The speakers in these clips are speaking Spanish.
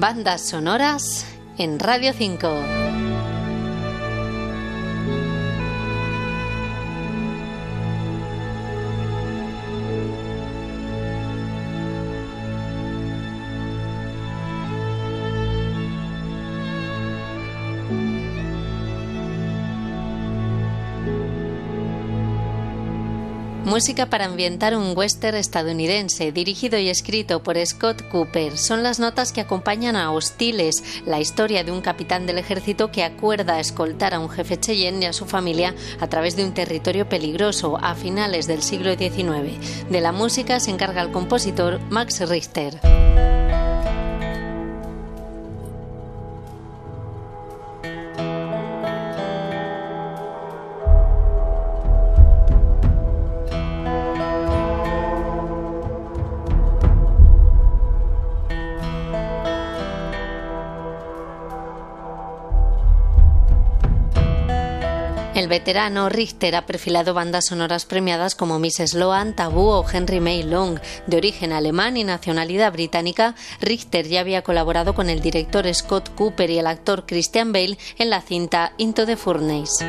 Bandas sonoras en Radio 5. Música para ambientar un western estadounidense, dirigido y escrito por Scott Cooper. Son las notas que acompañan a Hostiles, la historia de un capitán del ejército que acuerda escoltar a un jefe Cheyenne y a su familia a través de un territorio peligroso a finales del siglo XIX. De la música se encarga el compositor Max Richter. El veterano Richter ha perfilado bandas sonoras premiadas como Miss Sloan, Tabú o Henry May Long. De origen alemán y nacionalidad británica, Richter ya había colaborado con el director Scott Cooper y el actor Christian Bale en la cinta Into the Furnace.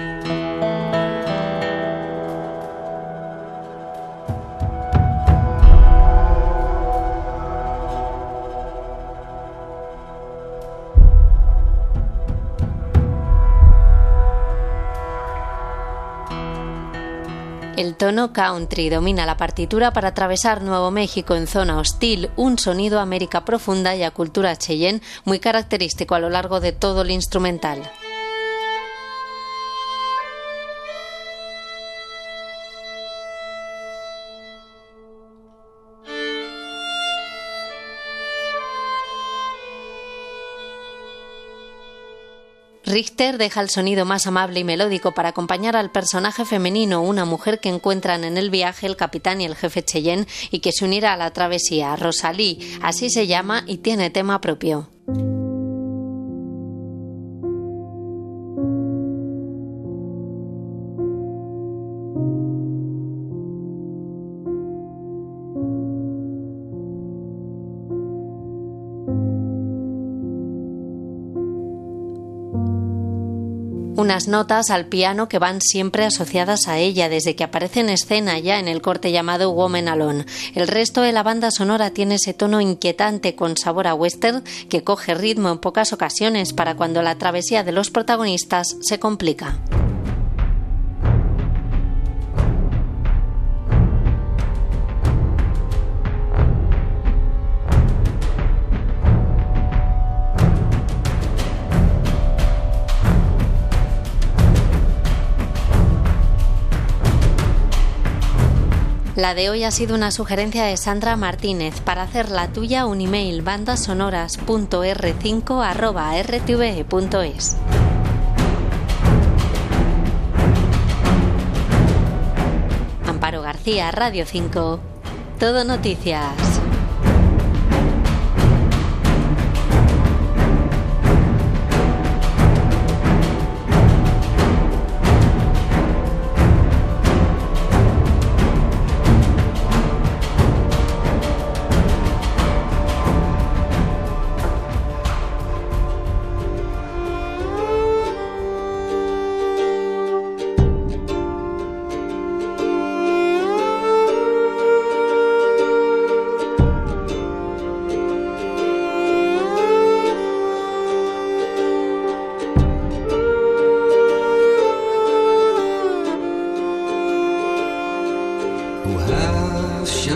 El tono country domina la partitura para atravesar Nuevo México en zona hostil, un sonido a América profunda y a cultura Cheyenne muy característico a lo largo de todo el instrumental. Richter deja el sonido más amable y melódico para acompañar al personaje femenino, una mujer que encuentran en el viaje el capitán y el jefe Cheyenne y que se unirá a la travesía. Rosalie, así se llama y tiene tema propio. Unas notas al piano que van siempre asociadas a ella desde que aparece en escena ya en el corte llamado Woman Alone. El resto de la banda sonora tiene ese tono inquietante con sabor a western que coge ritmo en pocas ocasiones para cuando la travesía de los protagonistas se complica. La de hoy ha sido una sugerencia de Sandra Martínez. Para hacer la tuya, un email bandasonoras.r5.rtve.es. Amparo García, Radio 5. Todo Noticias.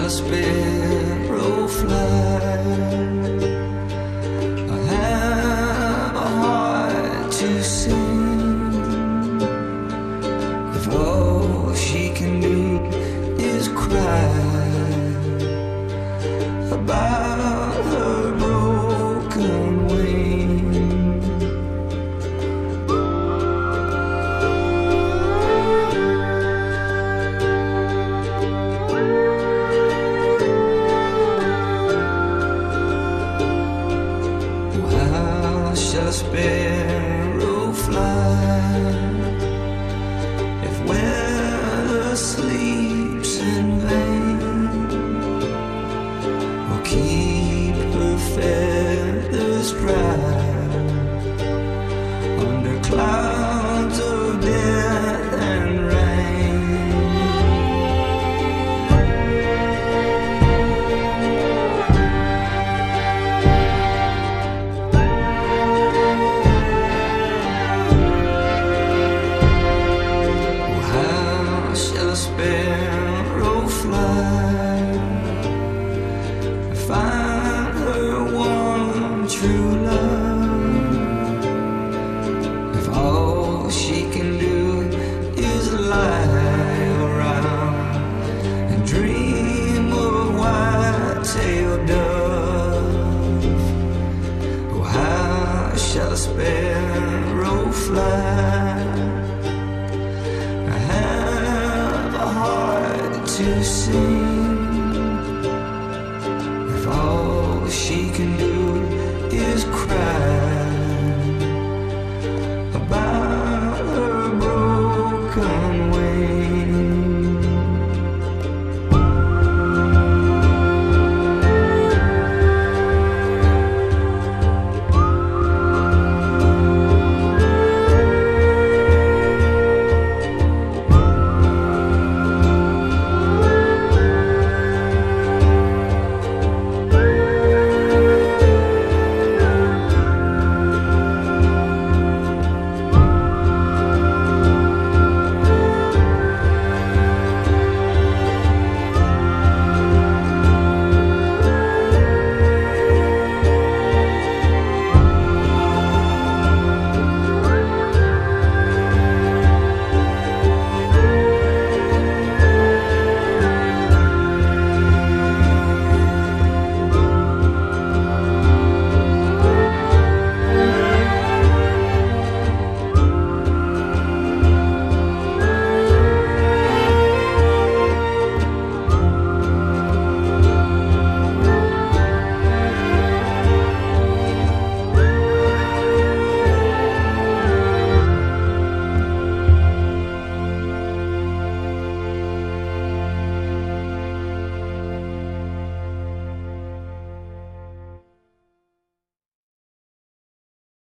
sparrow fly. sparrow fly. Find her one true love. If all she can do is lie around and dream of white-tailed dove, oh how shall a sparrow fly? to see.